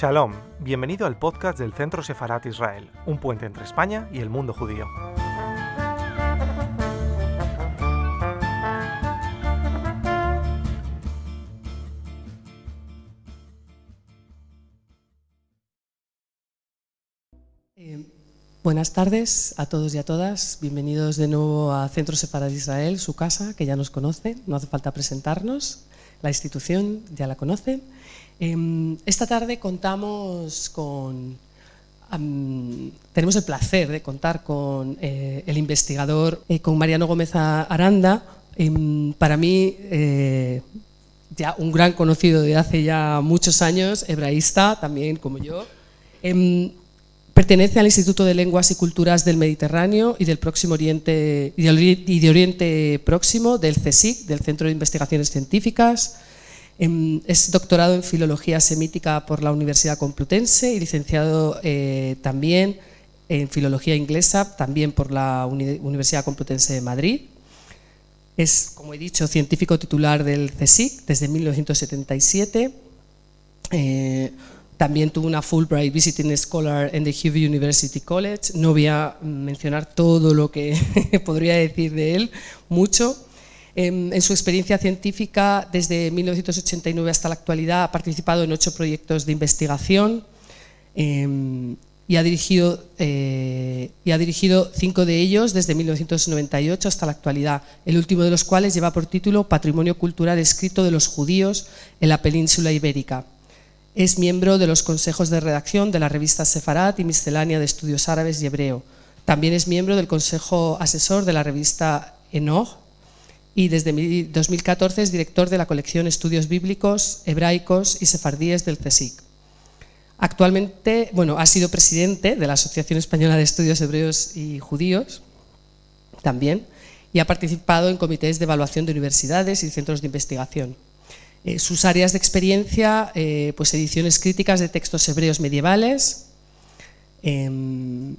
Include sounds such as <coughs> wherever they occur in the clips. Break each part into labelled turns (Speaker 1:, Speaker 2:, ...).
Speaker 1: Shalom, bienvenido al podcast del Centro Sefarat Israel, un puente entre España y el mundo judío.
Speaker 2: Eh, buenas tardes a todos y a todas. Bienvenidos de nuevo a Centro Sefarat Israel, su casa, que ya nos conocen. No hace falta presentarnos. La institución ya la conocen. Em, esta tarde contamos con. tenemos el placer de contar con eh, el investigador, eh, con Mariano Gómez Aranda. Em, para mí, eh, ya un gran conocido de hace ya muchos años, hebraísta también como yo. Em, pertenece al Instituto de Lenguas y Culturas del Mediterráneo y del Próximo Oriente y de Oriente Próximo del CSIC, del Centro de Investigaciones Científicas. Em, es doctorado en Filología Semítica por la Universidad Complutense y licenciado eh, también en Filología Inglesa, también por la Universidad Complutense de Madrid. Es, como he dicho, científico titular del CSIC desde 1977. Eh, también tuvo una Fulbright Visiting Scholar en the Hugh University College. No voy a mencionar todo lo que <laughs> podría decir de él, mucho. En, su experiencia científica, desde 1989 hasta la actualidad, ha participado en ocho proyectos de investigación em, y, ha dirigido, eh, y ha dirigido cinco de ellos desde 1998 hasta la actualidad, el último de los cuales lleva por título Patrimonio Cultural Escrito de los Judíos en la Península Ibérica. Es miembro de los consejos de redacción de la revista Sefarat y Miscelánea de Estudios Árabes y Hebreo. También es miembro del consejo asesor de la revista Enoch y desde 2014 es director de la colección Estudios Bíblicos, Hebraicos y Sefardíes del CSIC. Actualmente, bueno, ha sido presidente de la Asociación Española de Estudios Hebreos y Judíos, también, y ha participado en comités de evaluación de universidades y centros de investigación. Eh, sus áreas de experiencia, eh, pues ediciones críticas de textos hebreos medievales, em,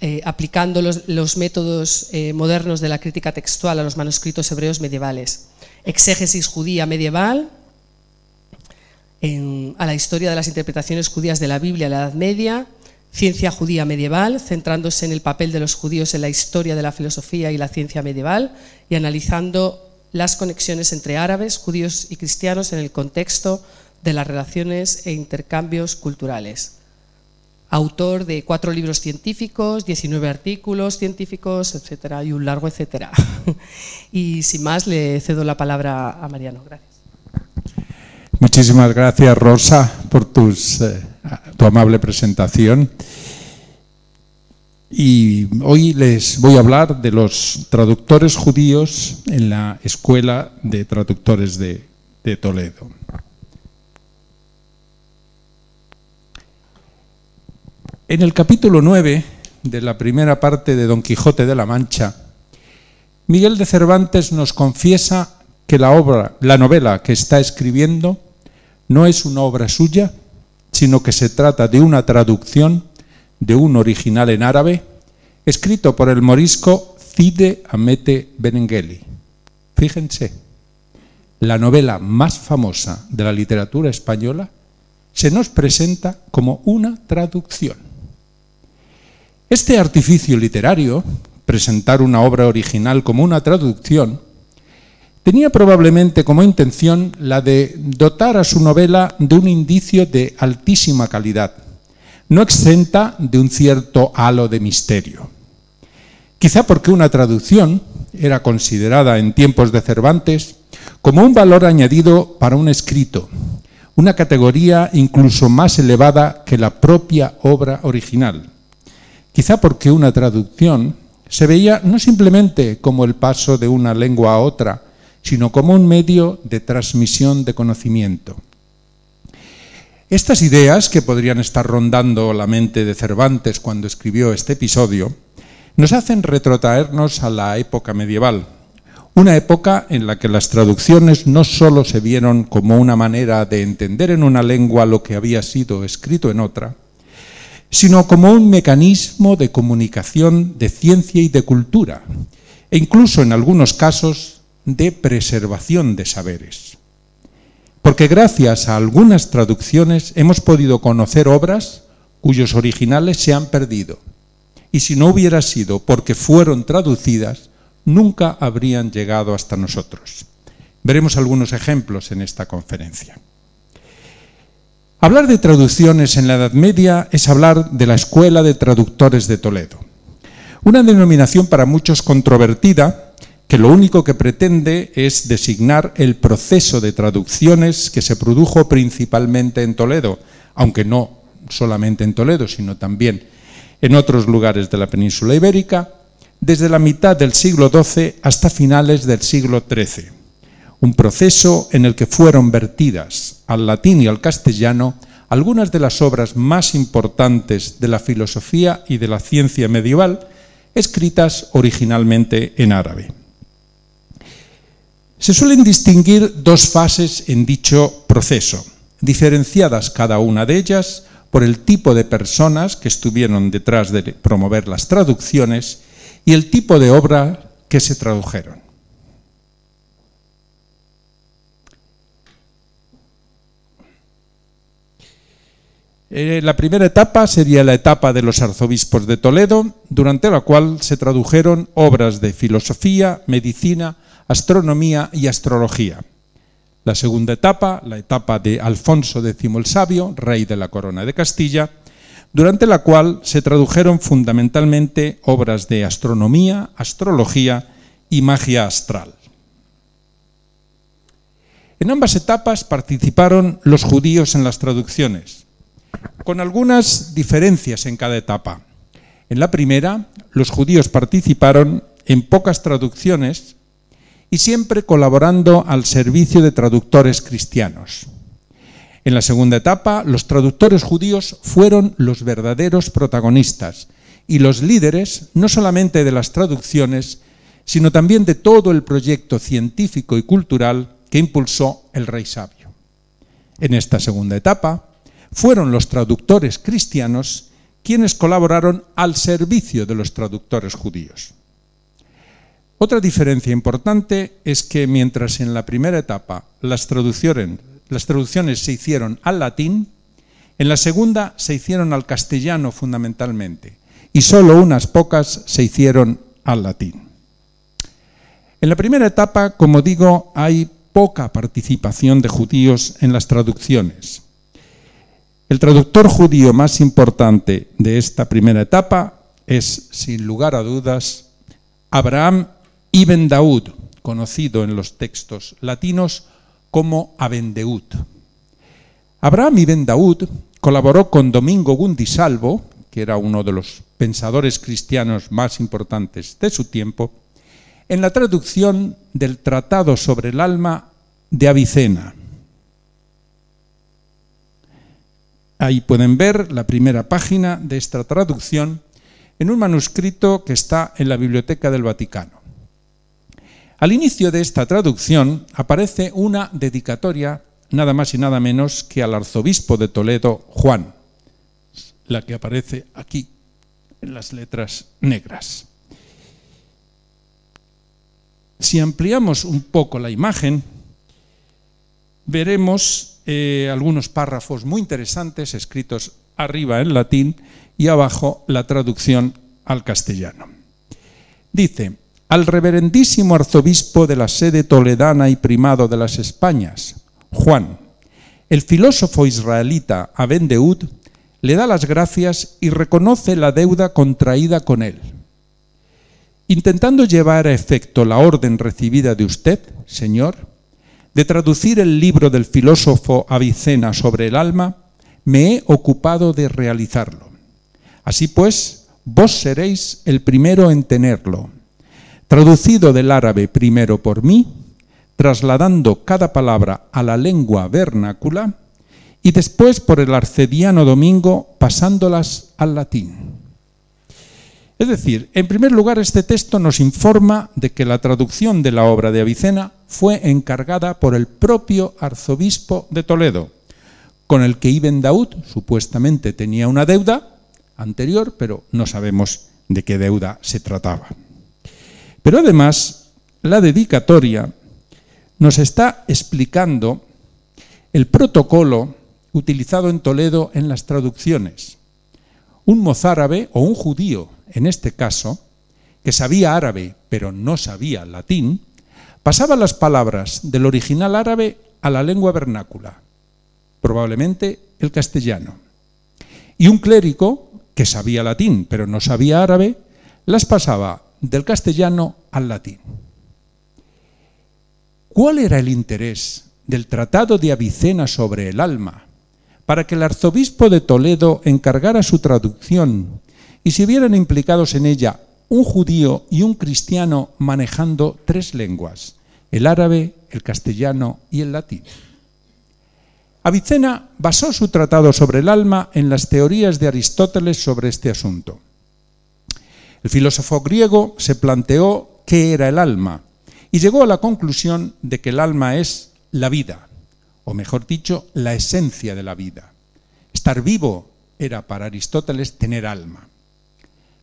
Speaker 2: eh, aplicando los, métodos eh, modernos de la crítica textual a los manuscritos hebreos medievales. Exégesis judía medieval, a la historia de las interpretaciones judías de la Biblia en la Edad Media, ciencia judía medieval, centrándose en el papel de los judíos en la historia de la filosofía y la ciencia medieval y analizando las conexiones entre árabes, judíos y cristianos en el contexto de las relaciones e intercambios culturales autor de cuatro libros científicos, 19 artículos científicos, etcétera, y un largo etcétera. <laughs> y sin más, le cedo la palabra a Mariano. Gracias.
Speaker 3: Muchísimas gracias, Rosa, por tus, eh, tu amable presentación. Y hoy les voy a hablar de los traductores judíos en la Escuela de Traductores de, de Toledo. En el capítulo 9 de la primera parte de Don Quijote de la Mancha, Miguel de Cervantes nos confiesa que la obra, la novela que está escribiendo no es una obra suya, sino que se trata de una traducción de un original en árabe escrito por el morisco Cide Amete Benengeli. Fíjense, la novela más famosa de la literatura española se nos presenta como una traducción. Este artificio literario, presentar una obra original como una traducción, tenía probablemente como intención la de dotar a su novela de un indicio de altísima calidad, no exenta de un cierto halo de misterio. Quizá porque una traducción era considerada en tiempos de Cervantes como un valor añadido para un escrito, una categoría incluso más elevada que la propia obra original quizá porque una traducción se veía no simplemente como el paso de una lengua a otra, sino como un medio de transmisión de conocimiento. Estas ideas, que podrían estar rondando la mente de Cervantes cuando escribió este episodio, nos hacen retrotraernos a la época medieval, una época en la que las traducciones no sólo se vieron como una manera de entender en una lengua lo que había sido escrito en otra, sino como un mecanismo de comunicación de ciencia y de cultura, e incluso en algunos casos de preservación de saberes. porque gracias a algunas traducciones hemos podido conocer obras cuyos originales se han perdido. Y si no hubiera sido porque fueron traducidas, nunca habrían llegado hasta nosotros. Veremos algunos ejemplos en esta conferencia. Hablar de traducciones en la Edad Media es hablar de la Escuela de Traductores de Toledo, una denominación para muchos controvertida que lo único que pretende es designar el proceso de traducciones que se produjo principalmente en Toledo, aunque no solamente en Toledo, sino también en otros lugares de la península ibérica, desde la mitad del siglo XII hasta finales del siglo XIII un proceso en el que fueron vertidas al latín y al castellano algunas de las obras más importantes de la filosofía y de la ciencia medieval, escritas originalmente en árabe. Se suelen distinguir dos fases en dicho proceso, diferenciadas cada una de ellas por el tipo de personas que estuvieron detrás de promover las traducciones y el tipo de obra que se tradujeron. Eh, la primera etapa sería la etapa de los arzobispos de Toledo, durante la cual se tradujeron obras de filosofía, medicina, astronomía y astrología. La segunda etapa, la etapa de Alfonso X el Sabio, rey de la corona de Castilla, durante la cual se tradujeron fundamentalmente obras de astronomía, astrología y magia astral. En ambas etapas participaron los judíos en las traducciones, con algunas diferencias en cada etapa. En la primera, los judíos participaron en pocas traducciones y siempre colaborando al servicio de traductores cristianos. En la segunda etapa, los traductores judíos fueron los verdaderos protagonistas y los líderes no solamente de las traducciones, sino también de todo el proyecto científico y cultural que impulsó el rey sabio. En esta segunda etapa, fueron los traductores cristianos quienes colaboraron al servicio de los traductores judíos. Otra diferencia importante es que mientras en la primera etapa las traducciones, las traducciones se hicieron al latín, en la segunda se hicieron al castellano fundamentalmente y solo unas pocas se hicieron al latín. En la primera etapa, como digo, hay poca participación de judíos en las traducciones. El traductor judío más importante de esta primera etapa es, sin lugar a dudas, Abraham ibn Daud, conocido en los textos latinos como Abendeud. Abraham ibn Daud colaboró con Domingo Gundisalvo, que era uno de los pensadores cristianos más importantes de su tiempo, en la traducción del Tratado sobre el alma de Avicena, Ahí pueden ver la primera página de esta traducción en un manuscrito que está en la Biblioteca del Vaticano. Al inicio de esta traducción aparece una dedicatoria nada más y nada menos que al arzobispo de Toledo, Juan, la que aparece aquí en las letras negras. Si ampliamos un poco la imagen, veremos eh, algunos párrafos muy interesantes escritos arriba en latín y abajo la traducción al castellano. Dice, al reverendísimo arzobispo de la sede toledana y primado de las Españas, Juan, el filósofo israelita Aben Deud le da las gracias y reconoce la deuda contraída con él. Intentando llevar a efecto la orden recibida de usted, Señor, de traducir el libro del filósofo Avicena sobre el alma, me he ocupado de realizarlo. Así pues, vos seréis el primero en tenerlo, traducido del árabe primero por mí, trasladando cada palabra a la lengua vernácula, y después por el arcediano Domingo pasándolas al latín. Es decir, en primer lugar, este texto nos informa de que la traducción de la obra de Avicena fue encargada por el propio arzobispo de Toledo, con el que Ibn Daud supuestamente tenía una deuda anterior, pero no sabemos de qué deuda se trataba. Pero además, la dedicatoria nos está explicando el protocolo utilizado en Toledo en las traducciones. Un mozárabe o un judío, en este caso, que sabía árabe pero no sabía latín, pasaba las palabras del original árabe a la lengua vernácula, probablemente el castellano. Y un clérigo, que sabía latín pero no sabía árabe, las pasaba del castellano al latín. ¿Cuál era el interés del Tratado de Avicena sobre el alma para que el arzobispo de Toledo encargara su traducción y se vieran implicados en ella un judío y un cristiano manejando tres lenguas, el árabe, el castellano y el latín. Avicena basó su tratado sobre el alma en las teorías de Aristóteles sobre este asunto. El filósofo griego se planteó qué era el alma y llegó a la conclusión de que el alma es la vida, o mejor dicho, la esencia de la vida. Estar vivo era para Aristóteles tener alma.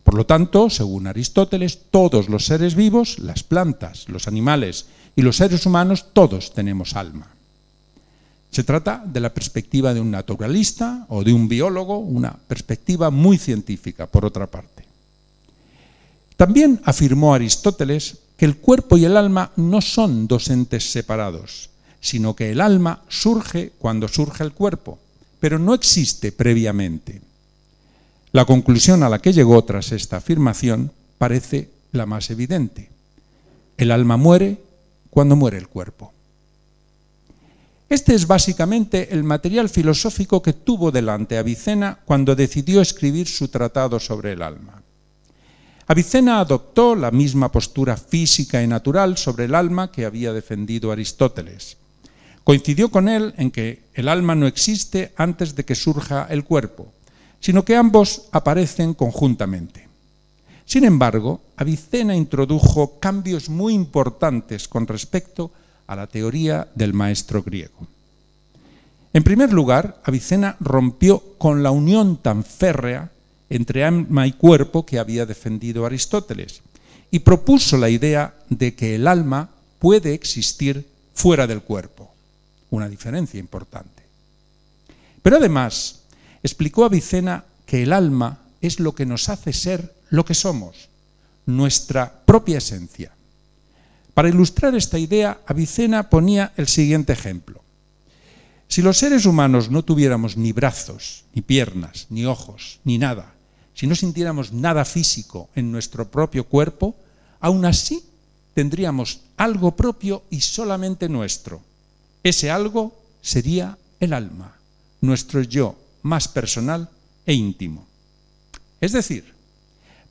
Speaker 3: Por lo tanto, según Aristóteles, todos los seres vivos, las plantas, los animales y los seres humanos, todos tenemos alma. Se trata de la perspectiva de un naturalista o de un biólogo, una perspectiva muy científica, por otra parte. También afirmó Aristóteles que el cuerpo y el alma no son dos entes separados, sino que el alma surge cuando surge el cuerpo, pero no existe previamente. La conclusión a la que llegó tras esta afirmación parece la más evidente. El alma muere cuando muere el cuerpo. Este es básicamente el material filosófico que tuvo delante Avicena cuando decidió escribir su tratado sobre el alma. Avicena adoptó la misma postura física y natural sobre el alma que había defendido Aristóteles. Coincidió con él en que el alma no existe antes de que surja el cuerpo, sino que ambos aparecen conjuntamente. Sin embargo, Avicena introdujo cambios muy importantes con respecto a la teoría del maestro griego. En primer lugar, Avicena rompió con la unión tan férrea entre alma y cuerpo que había defendido Aristóteles y propuso la idea de que el alma puede existir fuera del cuerpo, una diferencia importante. Pero además, explicó Avicena que el alma es lo que nos hace ser lo que somos, nuestra propia esencia. Para ilustrar esta idea, Avicena ponía el siguiente ejemplo. Si los seres humanos no tuviéramos ni brazos, ni piernas, ni ojos, ni nada, si no sintiéramos nada físico en nuestro propio cuerpo, aún así tendríamos algo propio y solamente nuestro. Ese algo sería el alma, nuestro yo más personal e íntimo. Es decir,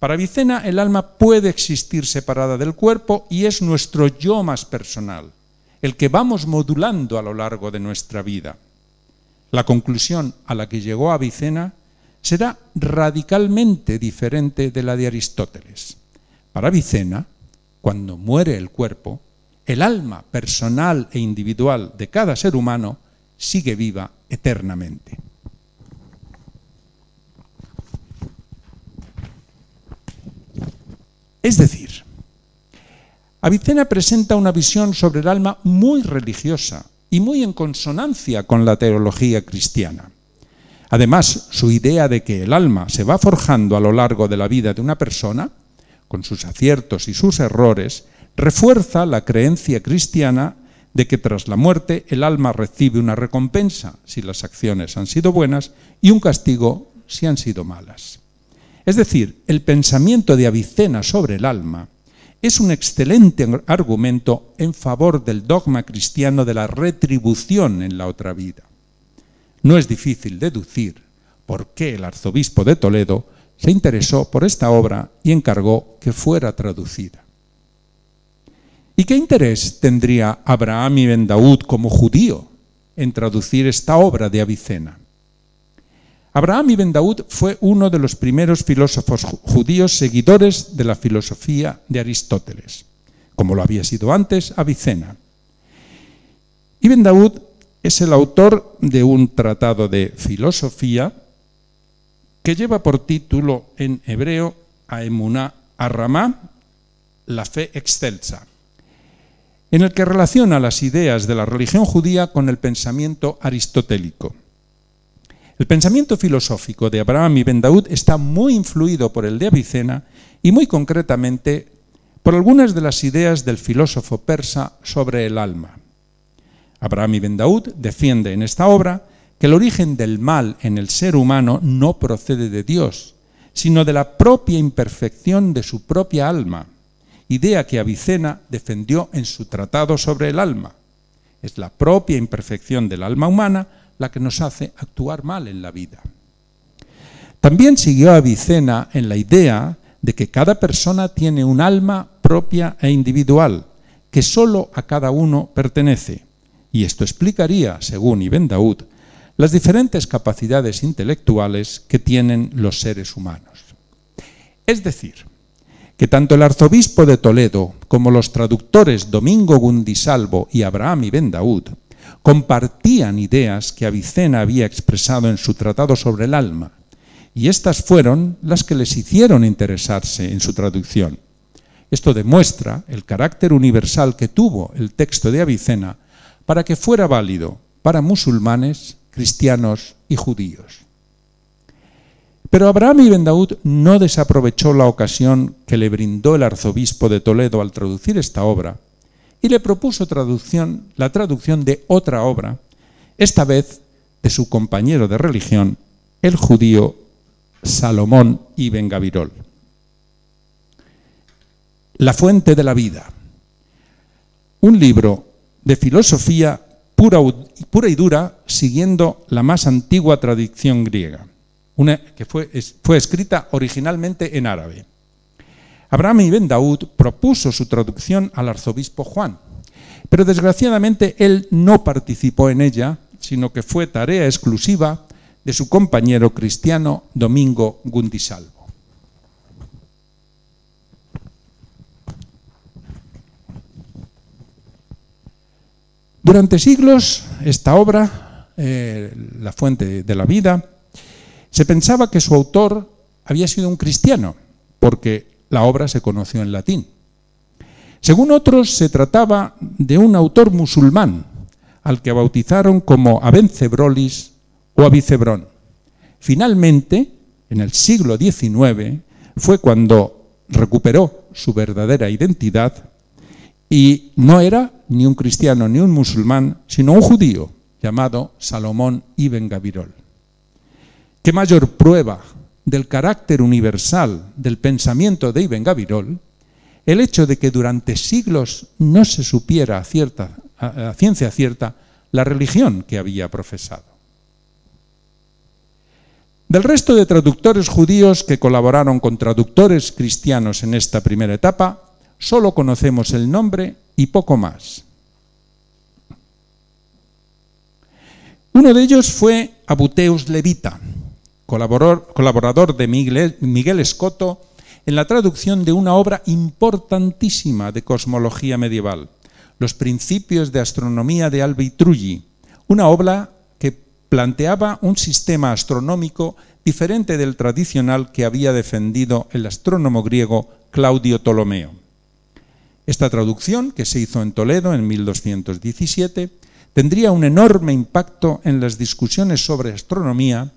Speaker 3: para Vicena el alma puede existir separada del cuerpo y es nuestro yo más personal, el que vamos modulando a lo largo de nuestra vida. La conclusión a la que llegó Avicena será radicalmente diferente de la de Aristóteles. Para Avicena, cuando muere el cuerpo, el alma personal e individual de cada ser humano sigue viva eternamente. Es decir, Avicena presenta una visión sobre el alma muy religiosa y muy en consonancia con la teología cristiana. Además, su idea de que el alma se va forjando a lo largo de la vida de una persona, con sus aciertos y sus errores, refuerza la creencia cristiana de que tras la muerte el alma recibe una recompensa si las acciones han sido buenas y un castigo si han sido malas. Es decir, el pensamiento de Avicena sobre el alma es un excelente argumento en favor del dogma cristiano de la retribución en la otra vida. No es difícil deducir por qué el arzobispo de Toledo se interesó por esta obra y encargó que fuera traducida. ¿Y qué interés tendría Abraham ibn Daud como judío en traducir esta obra de Avicena? Abraham ibn Daud fue uno de los primeros filósofos judíos seguidores de la filosofía de Aristóteles, como lo había sido antes Avicena. Ibn Daud es el autor de un tratado de filosofía que lleva por título en hebreo a Emuná Arramá, la fe excelsa. en el que relaciona las ideas de la religión judía con el pensamiento aristotélico. El pensamiento filosófico de Abraham y Ben Daud está muy influido por el de Avicena y muy concretamente por algunas de las ideas del filósofo persa sobre el alma. Abraham y Ben Daud defiende en esta obra que el origen del mal en el ser humano no procede de Dios, sino de la propia imperfección de su propia alma, idea que Avicena defendió en su tratado sobre el alma. Es la propia imperfección del alma humana la que nos hace actuar mal en la vida. También siguió Avicena en la idea de que cada persona tiene un alma propia e individual, que sólo a cada uno pertenece. Y esto explicaría, según Ibn Daud, las diferentes capacidades intelectuales que tienen los seres humanos. Es decir, que tanto el arzobispo de Toledo como los traductores Domingo Gundisalvo y Abraham Ibn Daud compartían ideas que Avicena había expresado en su tratado sobre el alma, y estas fueron las que les hicieron interesarse en su traducción. Esto demuestra el carácter universal que tuvo el texto de Avicena para que fuera válido para musulmanes, cristianos y judíos. Pero Abraham Ibn Daud no desaprovechó la ocasión que le brindó el arzobispo de Toledo al traducir esta obra y le propuso traducción, la traducción de otra obra, esta vez de su compañero de religión, el judío Salomón Ibn Gavirol. La fuente de la vida. Un libro de filosofía pura, y dura, siguiendo la más antigua tradición griega, que fue escrita originalmente en árabe. Abraham ibn Daud propuso su traducción al arzobispo Juan, pero desgraciadamente él no participó en ella, sino que fue tarea exclusiva de su compañero cristiano Domingo Gundisalvo. Durante siglos, esta obra, eh, La fuente de la vida, se pensaba que su autor había sido un cristiano, porque la obra se conoció en latín. Según otros, se trataba de un autor musulmán, al que bautizaron como Abencebrolis o Abicebrón. Finalmente, en el siglo XIX, fue cuando recuperó su verdadera identidad y no era ni un cristiano ni un musulmán, sino un judío llamado Salomón ibn Gavirol. ¿Qué mayor prueba del carácter universal del pensamiento de Ibn Gavirol, el hecho de que durante siglos no se supiera cierta, a ciencia cierta la religión que había profesado. Del resto de traductores judíos que colaboraron con traductores cristianos en esta primera etapa, solo conocemos el nombre y poco más. Uno de ellos fue Abuteus Levita, colaborador de Miguel, Escoto en la traducción de una obra importantísima de cosmología medieval, Los principios de astronomía de Albi una obra que planteaba un sistema astronómico diferente del tradicional que había defendido el astrónomo griego Claudio Ptolomeo. Esta traducción, que se hizo en Toledo en 1217, tendría un enorme impacto en las discusiones sobre astronomía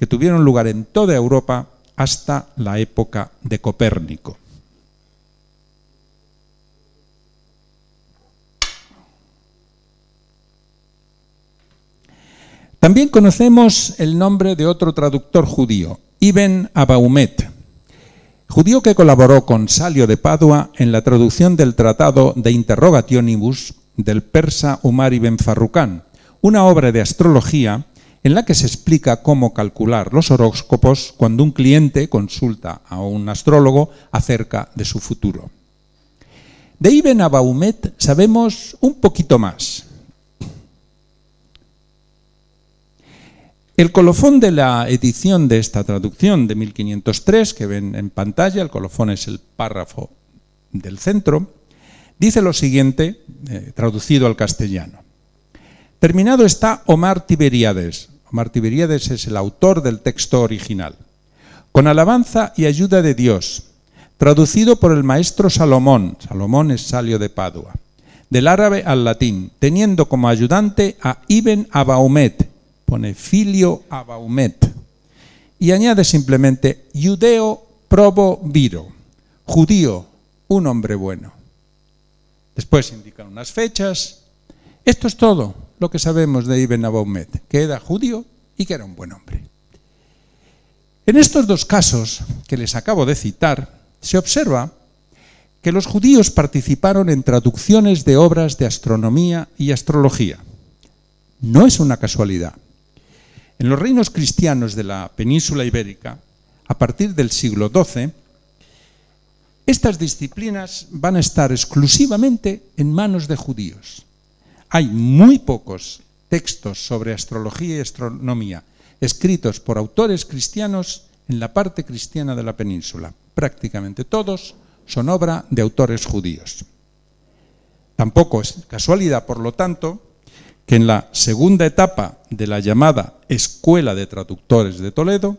Speaker 3: que tuvieron lugar en toda Europa hasta la época de Copérnico. También conocemos el nombre de otro traductor judío, Ibn Abaumet, judío que colaboró con Salio de Padua en la traducción del Tratado de Interrogationibus del persa Umar ibn Farrukán, una obra de astrología en la que se explica cómo calcular los horóscopos cuando un cliente consulta a un astrólogo acerca de su futuro. De Ibn Abaumet sabemos un poquito más. El colofón de la edición de esta traducción de 1503, que ven en pantalla, el colofón es el párrafo del centro, dice lo siguiente, eh, traducido al castellano. Terminado está Omar Tiberiades, Omar Tiberíades es el autor del texto original. Con alabanza y ayuda de Dios, traducido por el maestro Salomón, Salomón es Salio de Padua, del árabe al latín, teniendo como ayudante a Ibn Abaumet, pone filio Abaumet, y añade simplemente judeo probo viro, judío, un hombre bueno. Después indican unas fechas. Esto es todo lo que sabemos de Ibn Abaumet, que era judío y que era un buen hombre. En estos dos casos que les acabo de citar, se observa que los judíos participaron en traducciones de obras de astronomía y astrología. No es una casualidad. En los reinos cristianos de la península ibérica, a partir del siglo XII, estas disciplinas van a estar exclusivamente en manos de judíos. Hay muy pocos textos sobre astrología y astronomía escritos por autores cristianos en la parte cristiana de la península. Prácticamente todos son obra de autores judíos. Tampoco es casualidad, por lo tanto, que en la segunda etapa de la llamada Escuela de Traductores de Toledo,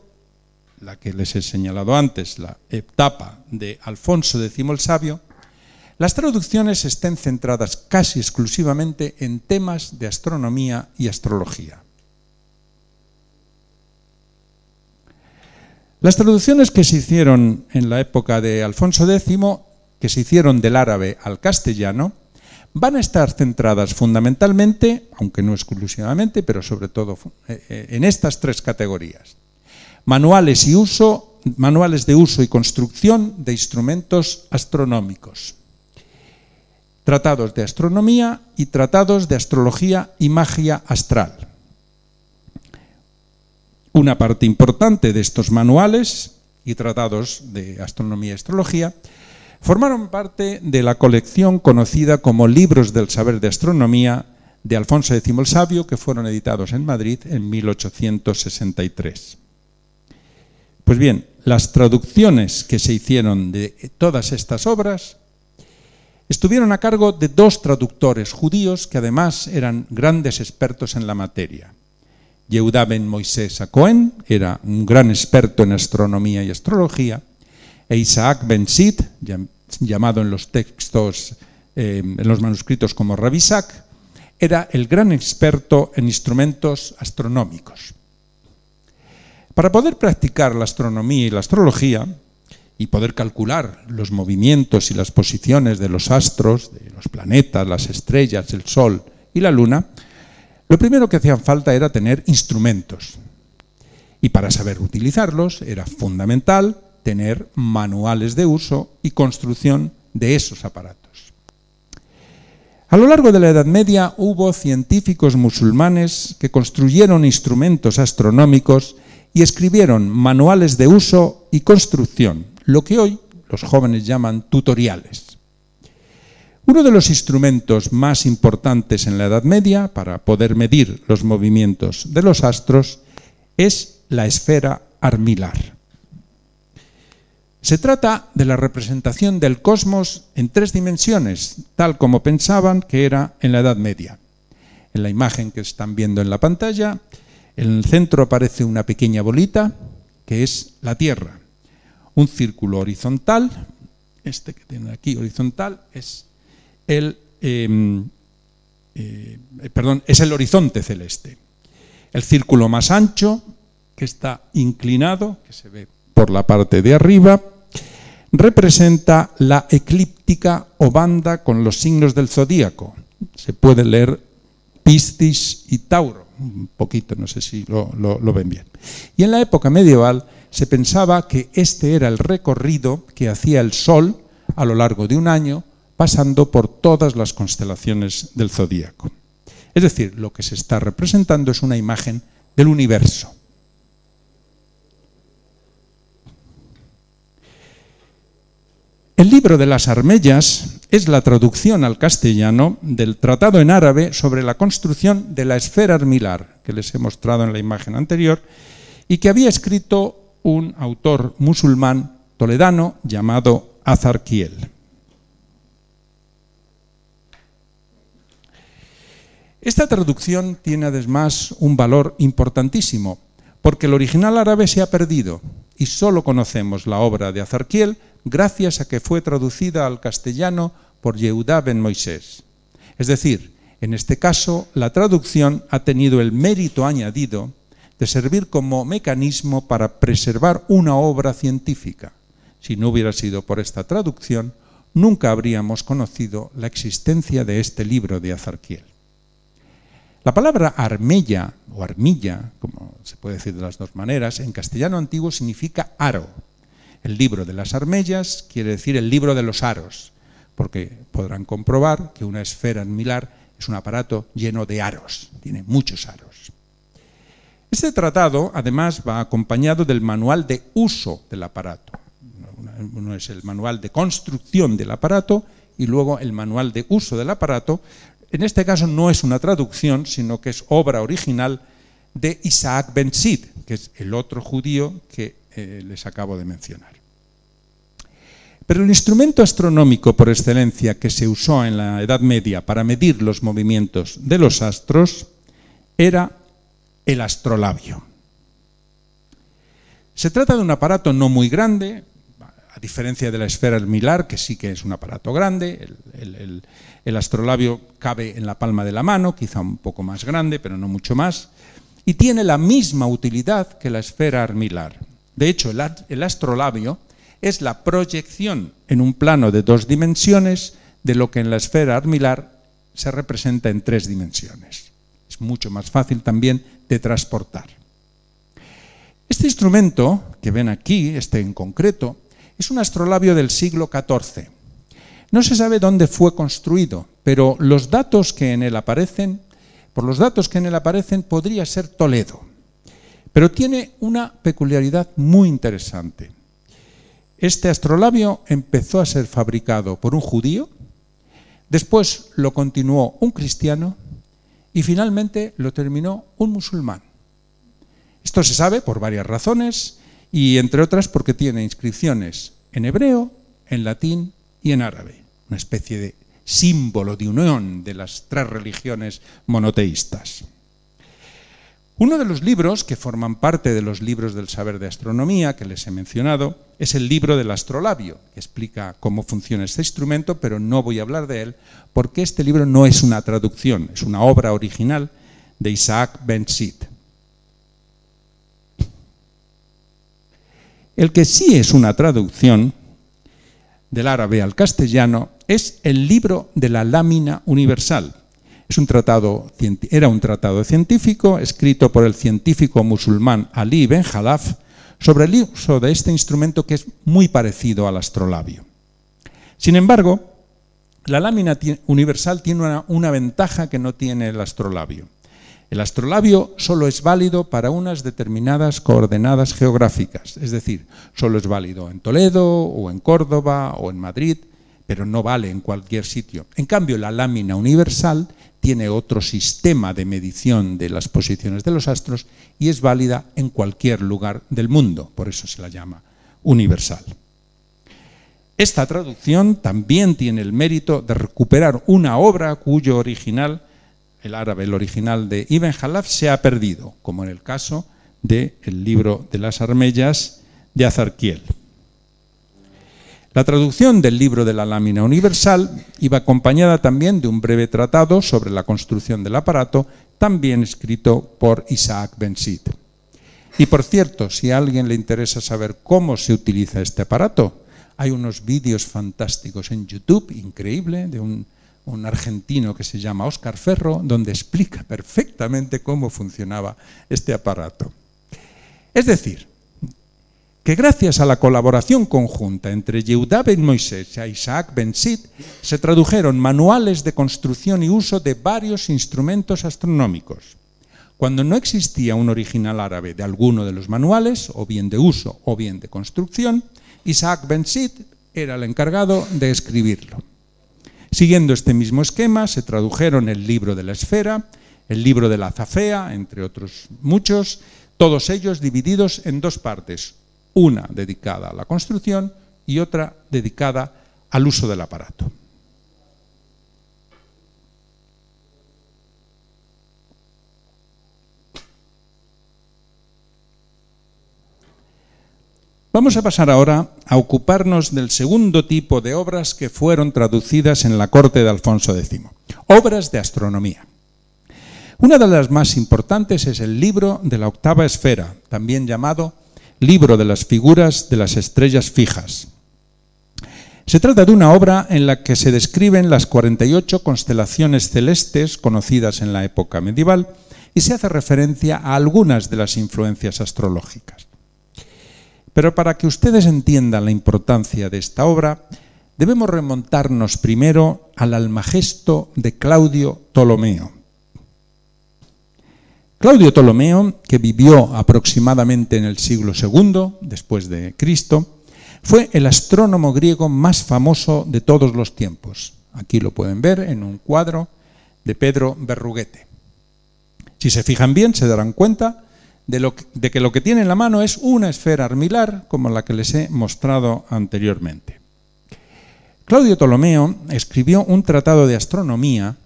Speaker 3: la que les he señalado antes, la etapa de Alfonso X el Sabio, las traducciones estén centradas casi exclusivamente en temas de astronomía y astrología. Las traducciones que se hicieron en la época de Alfonso X, que se hicieron del árabe al castellano, van a estar centradas fundamentalmente, aunque no exclusivamente, pero sobre todo eh, eh, en estas tres categorías. Manuales, y uso, manuales de uso y construcción de instrumentos astronómicos. Tratados de astronomía y tratados de astrología y magia astral. Una parte importante de estos manuales y tratados de astronomía y astrología formaron parte de la colección conocida como Libros del Saber de Astronomía de Alfonso X el Sabio, que fueron editados en Madrid en 1863. Pues bien, las traducciones que se hicieron de todas estas obras estuvieron a cargo de dos traductores judíos que además eran grandes expertos en la materia. Yehuda ben Moisés a Cohen era un gran experto en astronomía y astrología, e Isaac ben Sid, llamado en los textos, eh, en los manuscritos como Rabisak, era el gran experto en instrumentos astronómicos. Para poder practicar la astronomía y la astrología, y poder calcular los movimientos y las posiciones de los astros, de los planetas, las estrellas, el Sol y la Luna, lo primero que hacían falta era tener instrumentos. Y para saber utilizarlos era fundamental tener manuales de uso y construcción de esos aparatos. A lo largo de la Edad Media hubo científicos musulmanes que construyeron instrumentos astronómicos y escribieron manuales de uso y construcción, lo que hoy los jóvenes llaman tutoriales. Uno de los instrumentos más importantes en la Edad Media para poder medir los movimientos de los astros es la esfera armilar. Se trata de la representación del cosmos en tres dimensiones, tal como pensaban que era en la Edad Media. En la imagen que están viendo en la pantalla, en el centro aparece una pequeña bolita que es la Tierra. Un círculo horizontal, este que tienen aquí horizontal, es el, em, eh, perdón, es el horizonte celeste. El círculo más ancho, que está inclinado, que se ve por la parte de arriba, representa la eclíptica o banda con los signos del zodíaco. Se puede leer Piscis y Tauro, un poquito, no sé si lo, lo ven bien. Y en la época medieval se pensaba que este era el recorrido que hacía el Sol a lo largo de un año pasando por todas las constelaciones del zodíaco. Es decir, lo que se está representando es una imagen del universo. El libro de las Armellas es la traducción al castellano del tratado en árabe sobre la construcción de la esfera armilar, que les he mostrado en la imagen anterior, y que había escrito un autor musulmán toledano llamado Azarquiel. Esta traducción tiene además un valor importantísimo, porque el original árabe se ha perdido y solo conocemos la obra de Azarquiel gracias a que fue traducida al castellano por Yehudá ben Moisés. Es decir, en este caso, la traducción ha tenido el mérito añadido de servir como mecanismo para preservar una obra científica. Si no hubiera sido por esta traducción, nunca habríamos conocido la existencia de este libro de Azarquiel. La palabra armella o armilla, como se puede decir de las dos maneras, en castellano antiguo significa aro. El libro de las armellas quiere decir el libro de los aros, porque podrán comprobar que una esfera milar es un aparato lleno de aros, tiene muchos aros. Este tratado además va acompañado del manual de uso del aparato. Uno es el manual de construcción del aparato y luego el manual de uso del aparato, en este caso no es una traducción, sino que es obra original de Isaac Ben Sid, que es el otro judío que eh, les acabo de mencionar. Pero el instrumento astronómico por excelencia que se usó en la Edad Media para medir los movimientos de los astros era el astrolabio. Se trata de un aparato no muy grande, a diferencia de la esfera milar, que sí que es un aparato grande, el, astrolabio cabe en la palma de la mano, quizá un poco más grande, pero no mucho más, y tiene la misma utilidad que la esfera armilar. De hecho, el, astrolabio es la proyección en un plano de dos dimensiones de lo que en la esfera armilar se representa en tres dimensiones. Mucho más fácil también de transportar. Este instrumento que ven aquí, este en concreto, es un astrolabio del siglo XIV. No se sabe dónde fue construido, pero los datos que en él aparecen, por los datos que en él aparecen, podría ser Toledo. Pero tiene una peculiaridad muy interesante. Este astrolabio empezó a ser fabricado por un judío, después lo continuó un cristiano y finalmente lo terminó un musulmán. Esto se sabe por varias razones y entre otras porque tiene inscripciones en hebreo, en latín y en árabe, una especie de símbolo de unión de las tres religiones monoteístas. Uno de los libros que forman parte de los libros del saber de astronomía que les he mencionado es el libro del astrolabio, que explica cómo funciona este instrumento, pero no voy a hablar de él porque este libro no es una traducción, es una obra original de Isaac Ben Sid. El que sí es una traducción del árabe al castellano es el libro de la lámina universal. Es un tratado, era un tratado científico escrito por el científico musulmán Ali Ben Jalaf sobre el uso de este instrumento que es muy parecido al astrolabio. Sin embargo, la lámina universal tiene una, una ventaja que no tiene el astrolabio. El astrolabio solo es válido para unas determinadas coordenadas geográficas, es decir, solo es válido en Toledo o en Córdoba o en Madrid, pero no vale en cualquier sitio. En cambio, la lámina universal tiene otro sistema de medición de las posiciones de los astros y es válida en cualquier lugar del mundo, por eso se la llama universal. Esta traducción también tiene el mérito de recuperar una obra cuyo original el árabe, el original de Ibn Jalaf, se ha perdido, como en el caso del libro de las armellas de Azarquiel. La traducción del libro de la lámina universal iba acompañada también de un breve tratado sobre la construcción del aparato, también escrito por Isaac Ben Sid. Y por cierto, si a alguien le interesa saber cómo se utiliza este aparato, hay unos vídeos fantásticos en YouTube, increíble, de un un argentino que se llama Oscar Ferro, donde explica perfectamente cómo funcionaba este aparato. Es decir, que gracias a la colaboración conjunta entre Yehuda ben Moisés y Isaac ben Sid, se tradujeron manuales de construcción y uso de varios instrumentos astronómicos. Cuando no existía un original árabe de alguno de los manuales, o bien de uso o bien de construcción, Isaac ben Sid era el encargado de escribirlo. Siguiendo este mismo esquema, se tradujeron el libro de la esfera, el libro de la zafea, entre otros muchos, todos ellos divididos en dos partes, una dedicada a la construcción y otra dedicada al uso del aparato. Vamos a pasar ahora a ocuparnos del segundo tipo de obras que fueron traducidas en la corte de Alfonso X. obras de astronomía. Una de las más importantes es el libro de la octava esfera, también llamado Libro de las figuras de las estrellas fijas. Se trata de una obra en la que se describen las 48 constelaciones celestes conocidas en la época medieval y se hace referencia a algunas de las influencias astrológicas. Pero para que ustedes entiendan la importancia de esta obra, debemos remontarnos primero al Almagesto de Claudio Ptolomeo, Claudio Ptolomeo, que vivió aproximadamente en el siglo II después de Cristo, fue el astrónomo griego más famoso de todos los tiempos. Aquí lo pueden ver en un cuadro de Pedro Berruguete. Si se fijan bien, se darán cuenta de, de, que lo que tiene en la mano es una esfera armilar, como la que les he mostrado anteriormente. Claudio Ptolomeo escribió un tratado de astronomía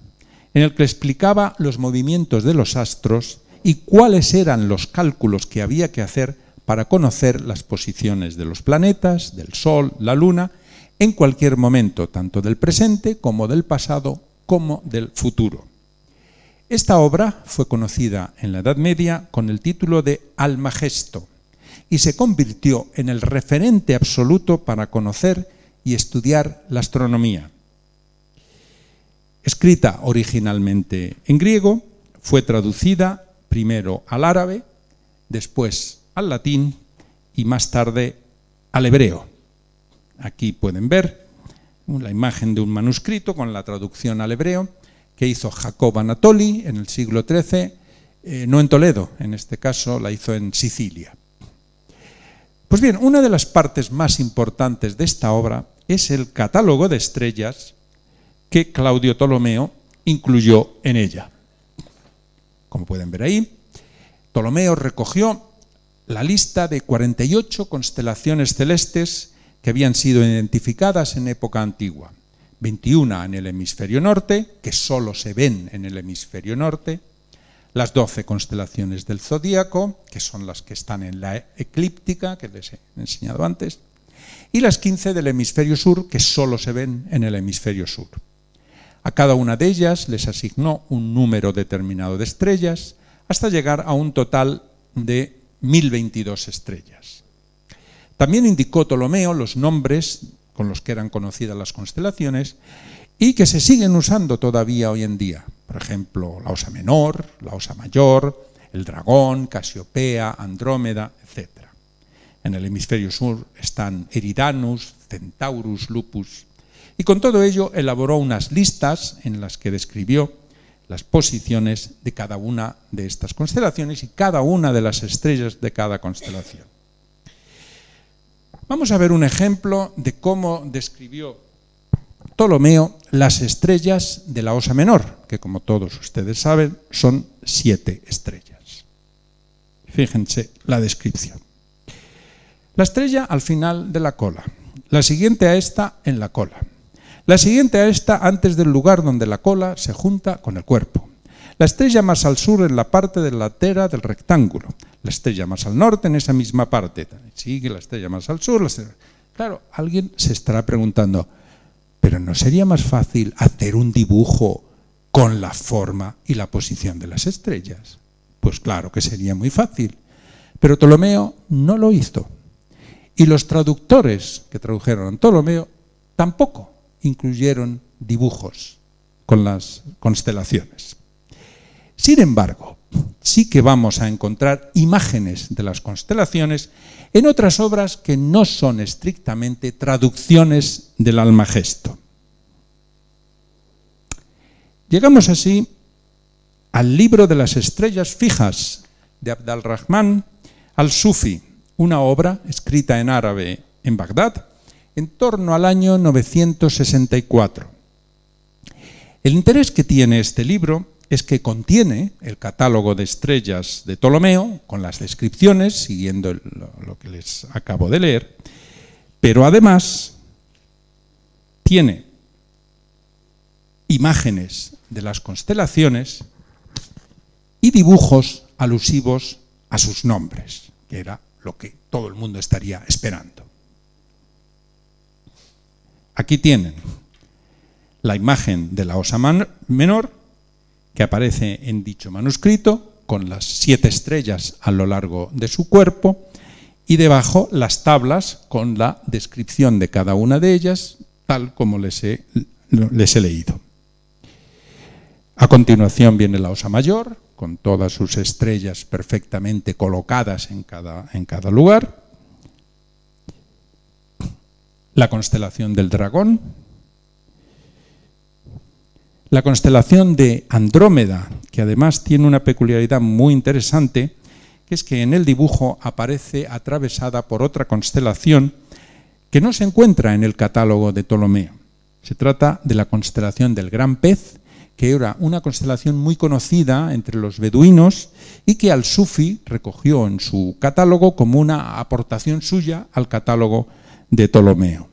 Speaker 3: en el que explicaba los movimientos de los astros y cuáles eran los cálculos que había que hacer para conocer las posiciones de los planetas, del Sol, la Luna, en cualquier momento, tanto del presente como del pasado, como del futuro. Esta obra fue conocida en la Edad Media con el título de Almagesto y se convirtió en el referente absoluto para conocer y estudiar la astronomía. Escrita originalmente en griego, fue traducida primero al árabe, después al latín y más tarde al hebreo. Aquí pueden ver la imagen de un manuscrito con la traducción al hebreo que hizo Jacob Anatoli en el siglo XIII, eh, no en Toledo, en este caso la hizo en Sicilia. Pues bien, una de las partes más importantes de esta obra es el catálogo de estrellas que Claudio Ptolomeo incluyó en ella. Como pueden ver ahí, Ptolomeo recogió la lista de 48 constelaciones celestes que habían sido identificadas en época antigua. 21 en el hemisferio norte, que solo se ven en el hemisferio norte, las 12 constelaciones del zodíaco, que son las que están en la eclíptica, que les he enseñado antes, y las 15 del hemisferio sur, que solo se ven en el hemisferio sur. A cada una de ellas les asignó un número determinado de estrellas hasta llegar a un total de 1022 estrellas. También indicó Ptolomeo los nombres con los que eran conocidas las constelaciones y que se siguen usando todavía hoy en día. Por ejemplo, la Osa Menor, la Osa Mayor, el Dragón, Casiopea, Andrómeda, etc. En el hemisferio sur están Eridanus, Centaurus, Lupus, y con todo ello elaboró unas listas en las que describió las posiciones de cada una de estas constelaciones y cada una de las estrellas de cada constelación. Vamos a ver un ejemplo de cómo describió Ptolomeo las estrellas de la Osa Menor, que como todos ustedes saben son siete estrellas. Fíjense la descripción. La estrella al final de la cola, la siguiente a esta en la cola, la siguiente a esta antes del lugar donde la cola se junta con el cuerpo. La estrella más al sur en la parte delantera del rectángulo. La estrella más al norte en esa misma parte. Sigue la estrella más al sur. Claro, alguien se estará preguntando, ¿pero no sería más fácil hacer un dibujo con la forma y la posición de las estrellas? Pues claro que sería muy fácil. Pero Ptolomeo no lo hizo. Y los traductores que tradujeron a Ptolomeo tampoco incluyeron dibujos con las constelaciones. Sin embargo, sí que vamos a encontrar imágenes de las constelaciones en otras obras que no son estrictamente traducciones del Almagesto. Llegamos así al libro de las estrellas fijas de Abd al-Rahman al-Sufi, una obra escrita en árabe en Bagdad en torno al año 964. El interés que tiene este libro es que contiene el catálogo de estrellas de Ptolomeo, con las descripciones, siguiendo lo que les acabo de leer, pero además tiene imágenes de las constelaciones y dibujos alusivos a sus nombres, que era lo que todo el mundo estaría esperando. Aquí tienen la imagen de la osa menor que aparece en dicho manuscrito, con las siete estrellas a lo largo de su cuerpo, y debajo las tablas con la descripción de cada una de ellas, tal como les he, leído. A continuación viene la osa mayor, con todas sus estrellas perfectamente colocadas en cada, en cada lugar. La constelación del dragón, la constelación de Andrómeda, que además tiene una peculiaridad muy interesante, que es que en el dibujo aparece atravesada por otra constelación que no se encuentra en el catálogo de Ptolomeo. Se trata de la constelación del Gran Pez, que era una constelación muy conocida entre los beduinos y que al-Sufi recogió en su catálogo como una aportación suya al catálogo de Ptolomeo.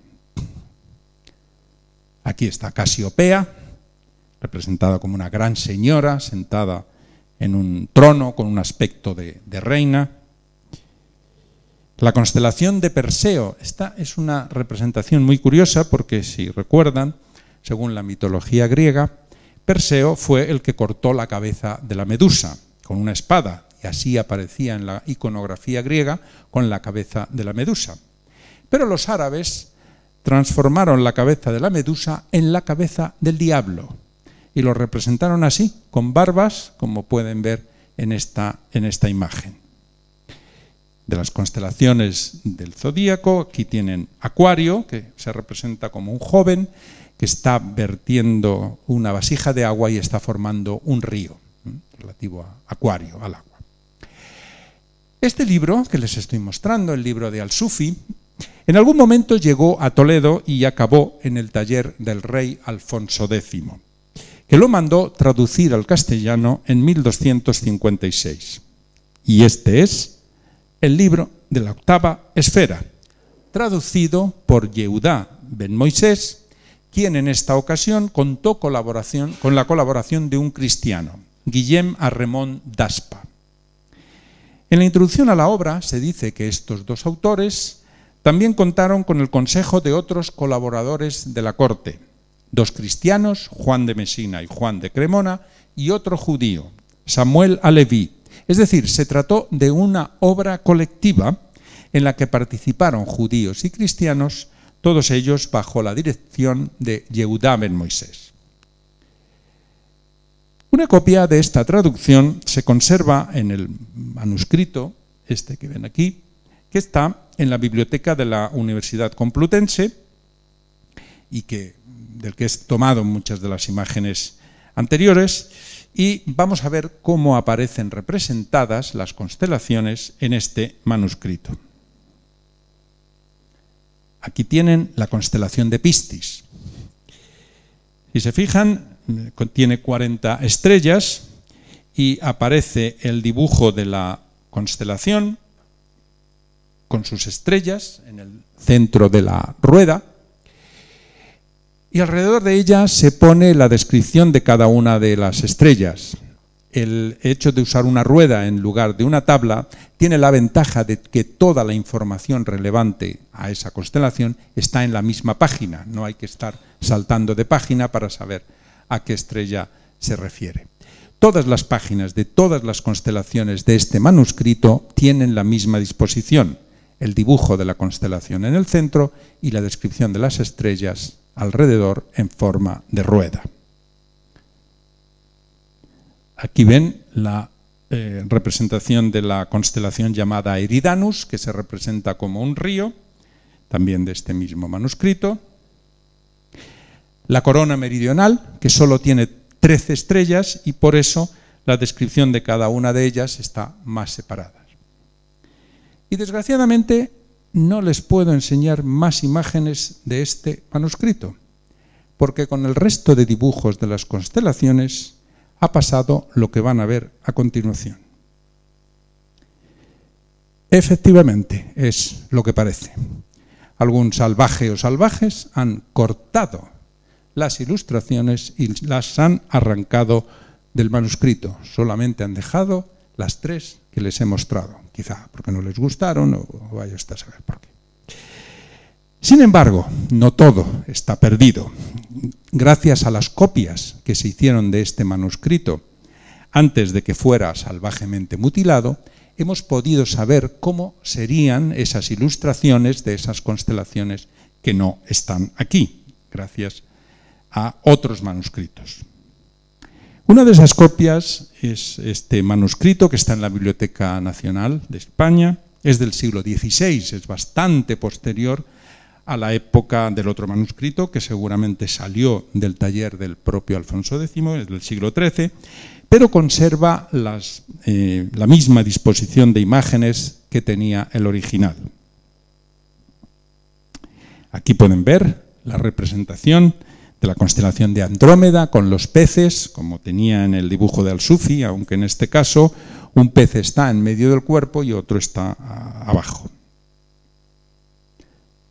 Speaker 3: Aquí está Casiopea, representada como una gran señora sentada en un trono con un aspecto de, reina. La constelación de Perseo, esta es una representación muy curiosa porque si recuerdan, según la mitología griega, Perseo fue el que cortó la cabeza de la medusa con una espada y así aparecía en la iconografía griega con la cabeza de la medusa. Pero los árabes transformaron la cabeza de la medusa en la cabeza del diablo y lo representaron así, con barbas, como pueden ver en esta, en esta imagen. De las constelaciones del zodíaco, aquí tienen Acuario, que se representa como un joven que está vertiendo una vasija de agua y está formando un río, relativo a Acuario, al agua. Este libro que les estoy mostrando, el libro de Al-Sufi, en algún momento llegó a Toledo y acabó en el taller del rey Alfonso X que lo mandó traducir al castellano en 1256. Y este es el libro de la octava esfera, traducido por Yehudá ben Moisés, quien en esta ocasión contó colaboración, con la colaboración de un cristiano, Guillem Arremón d'Aspa. En la introducción a la obra se dice que estos dos autores también contaron con el consejo de otros colaboradores de la corte, dos cristianos, Juan de Mesina y Juan de Cremona, y otro judío, Samuel Aleví. Es decir, se trató de una obra colectiva en la que participaron judíos y cristianos, todos ellos bajo la dirección de Yehudá ben Moisés. Una copia de esta traducción se conserva en el manuscrito, este que ven aquí, que está en la biblioteca de la Universidad Complutense y que del que he tomado muchas de las imágenes anteriores y vamos a ver cómo aparecen representadas las constelaciones en este manuscrito. Aquí tienen la constelación de Pistis. Si se fijan, contiene 40 estrellas y aparece el dibujo de la constelación con sus estrellas en el centro de la rueda y alrededor de ella se pone la descripción de cada una de las estrellas. El hecho de usar una rueda en lugar de una tabla tiene la ventaja de que toda la información relevante a esa constelación está en la misma página. No hay que estar saltando de página para saber a qué estrella se refiere. Todas las páginas de todas las constelaciones de este manuscrito tienen la misma disposición. El dibujo de la constelación en el centro y la descripción de las estrellas alrededor en forma de rueda. Aquí ven la eh, representación de la constelación llamada Eridanus, que se representa como un río, también de este mismo manuscrito. La corona meridional, que solo tiene 13 estrellas y por eso la descripción de cada una de ellas está más separada. Y desgraciadamente no les puedo enseñar más imágenes de este manuscrito, porque con el resto de dibujos de las constelaciones ha pasado lo que van a ver a continuación. Efectivamente, es lo que parece. Algún salvaje o salvajes han cortado las ilustraciones y las han arrancado del manuscrito. Solamente han dejado las tres que les he mostrado, quizá porque no les gustaron o, vaya usted a saber por qué. Sin embargo, no todo está perdido. gracias a las copias que se hicieron de este manuscrito antes de que fuera salvajemente mutilado, hemos podido saber cómo serían esas ilustraciones de esas constelaciones que no están aquí, gracias a otros manuscritos. Una de esas copias es este manuscrito que está en la Biblioteca Nacional de España, es del siglo XVI, es bastante posterior a la época del otro manuscrito, que seguramente salió del taller del propio Alfonso X, es del siglo XIII, pero conserva eh, la misma disposición de imágenes que tenía el original. Aquí pueden ver la representación de la constelación de Andrómeda con los peces, como tenía en el dibujo de Al-Sufi, aunque en este caso un pez está en medio del cuerpo y otro está abajo.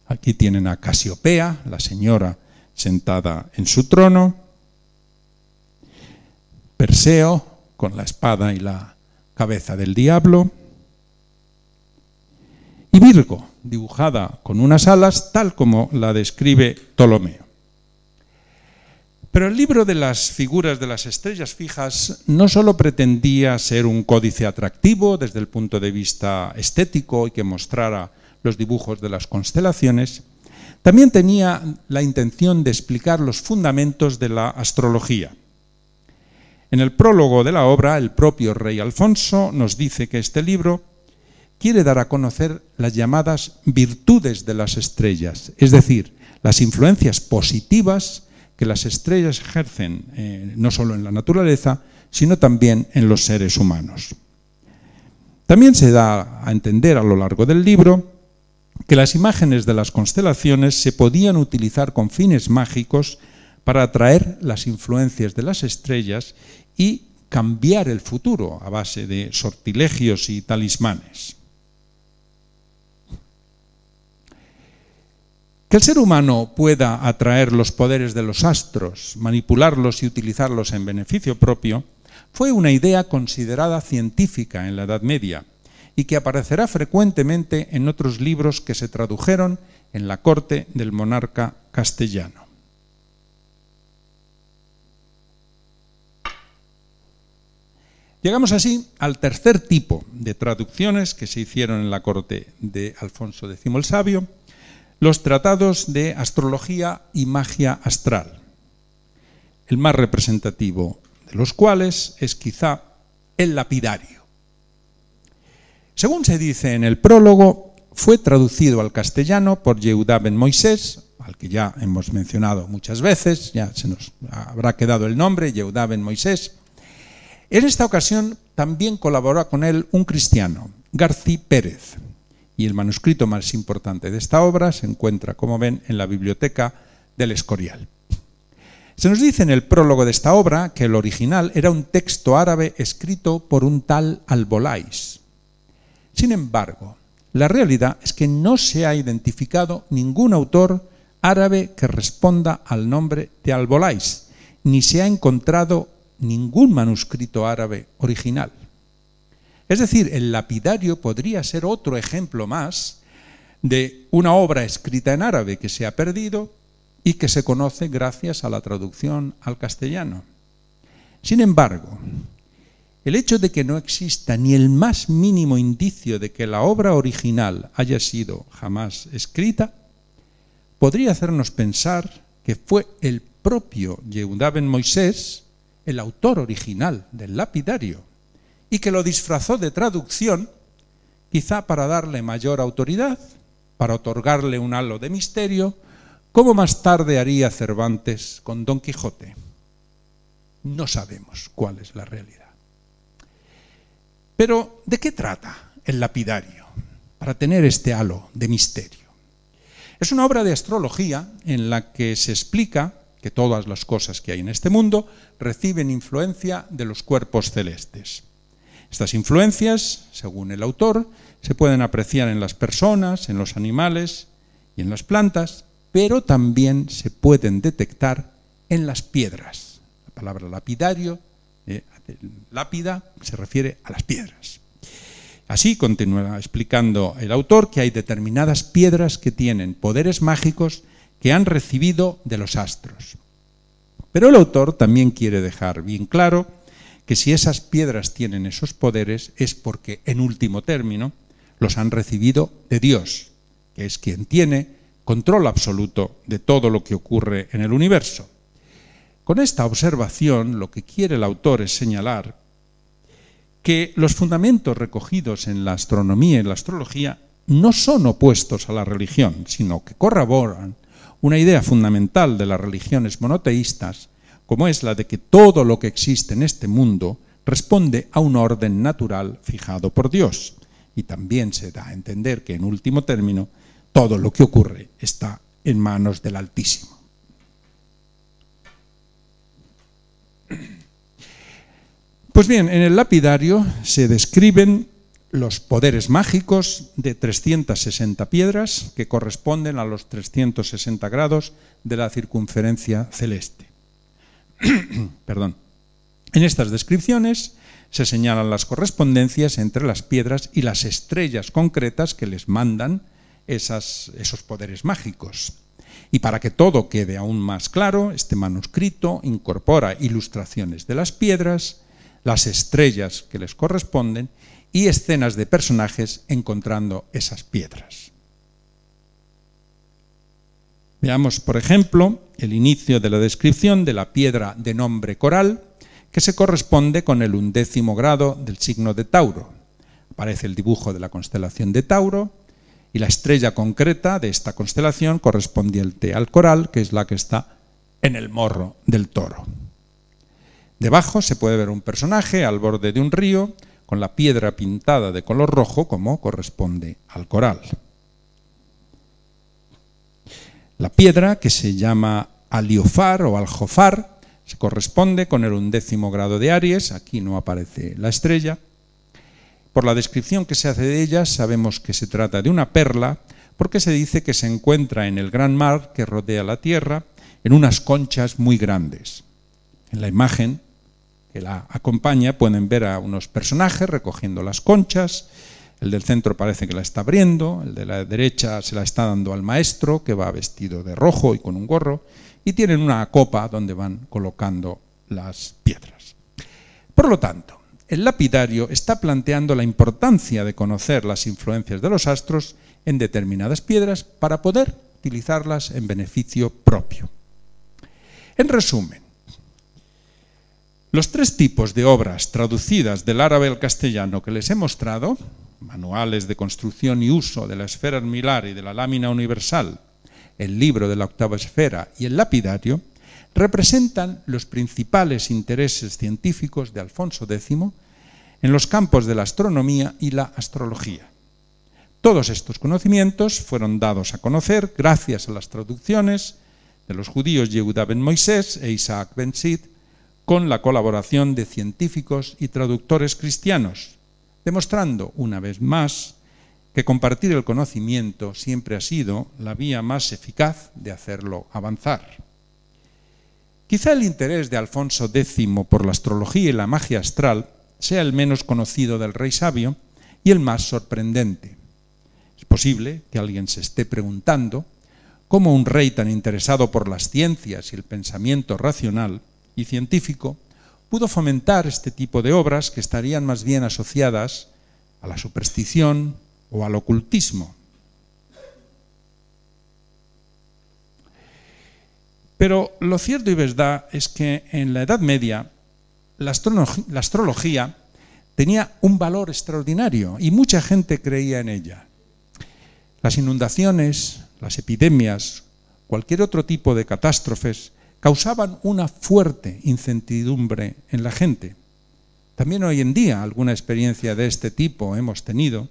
Speaker 3: Aquí tienen a Casiopea, la señora sentada en su trono, Perseo con la espada y la cabeza del diablo, y Virgo, dibujada con unas alas tal como la describe Ptolomeo. Pero el libro de las figuras de las estrellas fijas no solo pretendía ser un códice atractivo desde el punto de vista estético y que mostrara los dibujos de las constelaciones, también tenía la intención de explicar los fundamentos de la astrología. En el prólogo de la obra, el propio rey Alfonso nos dice que este libro quiere dar a conocer las llamadas virtudes de las estrellas, es decir, las influencias positivas que las estrellas ejercen eh, no solo en la naturaleza, sino también en los seres humanos. También se da a entender a lo largo del libro que las imágenes de las constelaciones se podían utilizar con fines mágicos para atraer las influencias de las estrellas y cambiar el futuro a base de sortilegios y talismanes. Que el ser humano pueda atraer los poderes de los astros, manipularlos y utilizarlos en beneficio propio, fue una idea considerada científica en la Edad Media y que aparecerá frecuentemente en otros libros que se tradujeron en la corte del monarca castellano. Llegamos así al tercer tipo de traducciones que se hicieron en la corte de Alfonso X el Sabio, los tratados de astrología y magia astral, el más representativo de los cuales es quizá el lapidario. Según se dice en el prólogo, fue traducido al castellano por Yehuda ben Moisés, al que ya hemos mencionado muchas veces, ya se nos habrá quedado el nombre, Yehuda ben Moisés. En esta ocasión también colaboró con él un cristiano, García Pérez, y el manuscrito más importante de esta obra se encuentra, como ven, en la biblioteca del Escorial. Se nos dice en el prólogo de esta obra que el original era un texto árabe escrito por un tal Albolais. Sin embargo, la realidad es que no se ha identificado ningún autor árabe que responda al nombre de Albolais, ni se ha encontrado ningún manuscrito árabe original. Es decir, el lapidario podría ser otro ejemplo más de una obra escrita en árabe que se ha perdido y que se conoce gracias a la traducción al castellano. Sin embargo, el hecho de que no exista ni el más mínimo indicio de que la obra original haya sido jamás escrita, podría hacernos pensar que fue el propio Yehudá ben Moisés el autor original del lapidario y que lo disfrazó de traducción, quizá para darle mayor autoridad, para otorgarle un halo de misterio, como más tarde haría Cervantes con Don Quijote. No sabemos cuál es la realidad. Pero, ¿de qué trata el lapidario para tener este halo de misterio? Es una obra de astrología en la que se explica que todas las cosas que hay en este mundo reciben influencia de los cuerpos celestes. Estas influencias, según el autor, se pueden apreciar en las personas, en los animales y en las plantas, pero también se pueden detectar en las piedras. La palabra lapidario, eh, lápida, se refiere a las piedras. Así continúa explicando el autor que hay determinadas piedras que tienen poderes mágicos que han recibido de los astros. Pero el autor también quiere dejar bien claro que si esas piedras tienen esos poderes es porque, en último término, los han recibido de Dios, que es quien tiene control absoluto de todo lo que ocurre en el universo. Con esta observación lo que quiere el autor es señalar que los fundamentos recogidos en la astronomía y la astrología no son opuestos a la religión, sino que corroboran una idea fundamental de las religiones monoteístas, como es la de que todo lo que existe en este mundo responde a un orden natural fijado por Dios. Y también se da a entender que, en último término, todo lo que ocurre está en manos del Altísimo. Pues bien, en el lapidario se describen los poderes mágicos de 360 piedras que corresponden a los 360 grados de la circunferencia celeste. <coughs> Perdón. En estas descripciones se señalan las correspondencias entre las piedras y las estrellas concretas que les mandan esos poderes mágicos. Y para que todo quede aún más claro, este manuscrito incorpora ilustraciones de las piedras, las estrellas que les corresponden y escenas de personajes encontrando esas piedras. Veamos, por ejemplo, el inicio de la descripción de la piedra de nombre coral, que se corresponde con el undécimo grado del signo de Tauro. Aparece el dibujo de la constelación de Tauro y la estrella concreta de esta constelación correspondiente al coral, que es la que está en el morro del toro. Debajo se puede ver un personaje al borde de un río con la piedra pintada de color rojo como corresponde al coral. La piedra, que se llama aliofar o aljofar, se corresponde con el undécimo grado de Aries, aquí no aparece la estrella. Por la descripción que se hace de ella sabemos que se trata de una perla, porque se dice que se encuentra en el gran mar que rodea la Tierra, en unas conchas muy grandes. En la imagen que la acompaña pueden ver a unos personajes recogiendo las conchas, el del centro parece que la está abriendo, el de la derecha se la está dando al maestro, que va vestido de rojo y con un gorro, y tienen una copa donde van colocando las piedras. Por lo tanto, el lapidario está planteando la importancia de conocer las influencias de los astros en determinadas piedras para poder utilizarlas en beneficio propio. En resumen, los tres tipos de obras traducidas del árabe al castellano que les he mostrado, manuales de construcción y uso de la esfera armilar y de la lámina universal, el libro de la octava esfera y el lapidario, representan los principales intereses científicos de Alfonso X en los campos de la astronomía y la astrología. Todos estos conocimientos fueron dados a conocer gracias a las traducciones de los judíos Yehuda ben Moisés e Isaac ben Sid con la colaboración de científicos y traductores cristianos, demostrando una vez más que compartir el conocimiento siempre ha sido la vía más eficaz de hacerlo avanzar. Quizá el interés de Alfonso X por la astrología y la magia astral sea el menos conocido del rey sabio y el más sorprendente. Es posible que alguien se esté preguntando cómo un rey tan interesado por las ciencias y el pensamiento racional y científico pudo fomentar este tipo de obras que estarían más bien asociadas a la superstición o al ocultismo. Pero lo cierto y verdad es que en la Edad Media la, astrología tenía un valor extraordinario y mucha gente creía en ella. Las inundaciones, las epidemias, cualquier otro tipo de catástrofes causaban una fuerte incertidumbre en la gente. También hoy en día alguna experiencia de este tipo hemos tenido,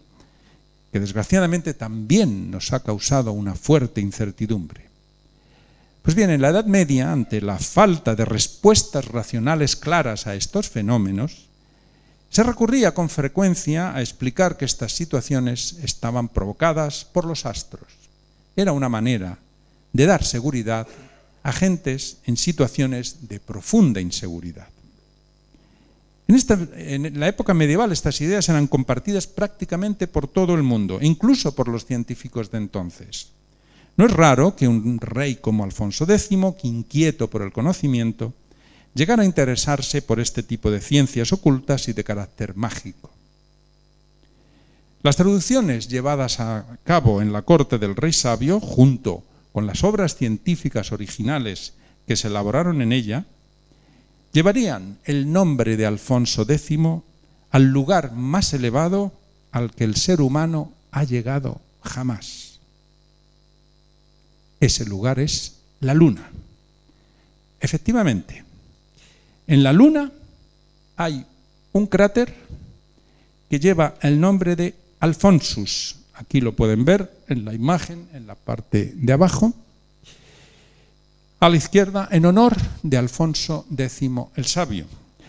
Speaker 3: que desgraciadamente también nos ha causado una fuerte incertidumbre. Pues bien, en la Edad Media, ante la falta de respuestas racionales claras a estos fenómenos, se recurría con frecuencia a explicar que estas situaciones estaban provocadas por los astros. Era una manera de dar seguridad agentes en situaciones de profunda inseguridad. En, esta, en, la época medieval estas ideas eran compartidas prácticamente por todo el mundo, incluso por los científicos de entonces. No es raro que un rey como Alfonso X, inquieto por el conocimiento, llegara a interesarse por este tipo de ciencias ocultas y de carácter mágico. Las traducciones llevadas a cabo en la corte del rey sabio, junto con las obras científicas originales que se elaboraron en ella, llevarían el nombre de Alfonso X al lugar más elevado al que el ser humano ha llegado jamás. Ese lugar es la luna. Efectivamente, en la luna hay un cráter que lleva el nombre de Alfonsus. Aquí lo pueden ver en la imagen, en la parte de abajo. A la izquierda, en honor de Alfonso X el Sabio.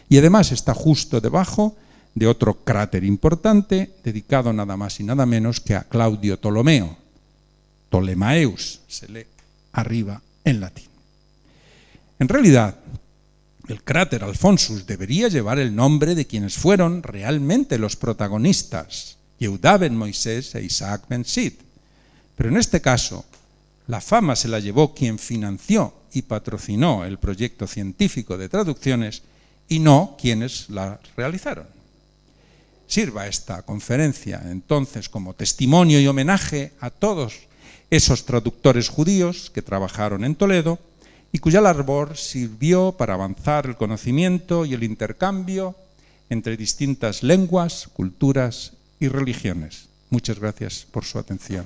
Speaker 3: Y además está justo debajo de otro cráter importante dedicado nada más y nada menos que a Claudio Ptolomeo. Ptolemaeus se lee arriba en latín. En realidad, el cráter Alfonsus debería llevar el nombre de quienes fueron realmente los protagonistas, Yehuda ben Moisés e Isaac ben Sid. Pero en este caso, la fama se la llevó quien financió y patrocinó el proyecto científico de traducciones y no quienes la realizaron. Sirva esta conferencia entonces como testimonio y homenaje a todos esos traductores judíos que trabajaron en Toledo y cuya labor sirvió para avanzar el conocimiento y el intercambio entre distintas lenguas, culturas y religiones. Muchas gracias por su atención.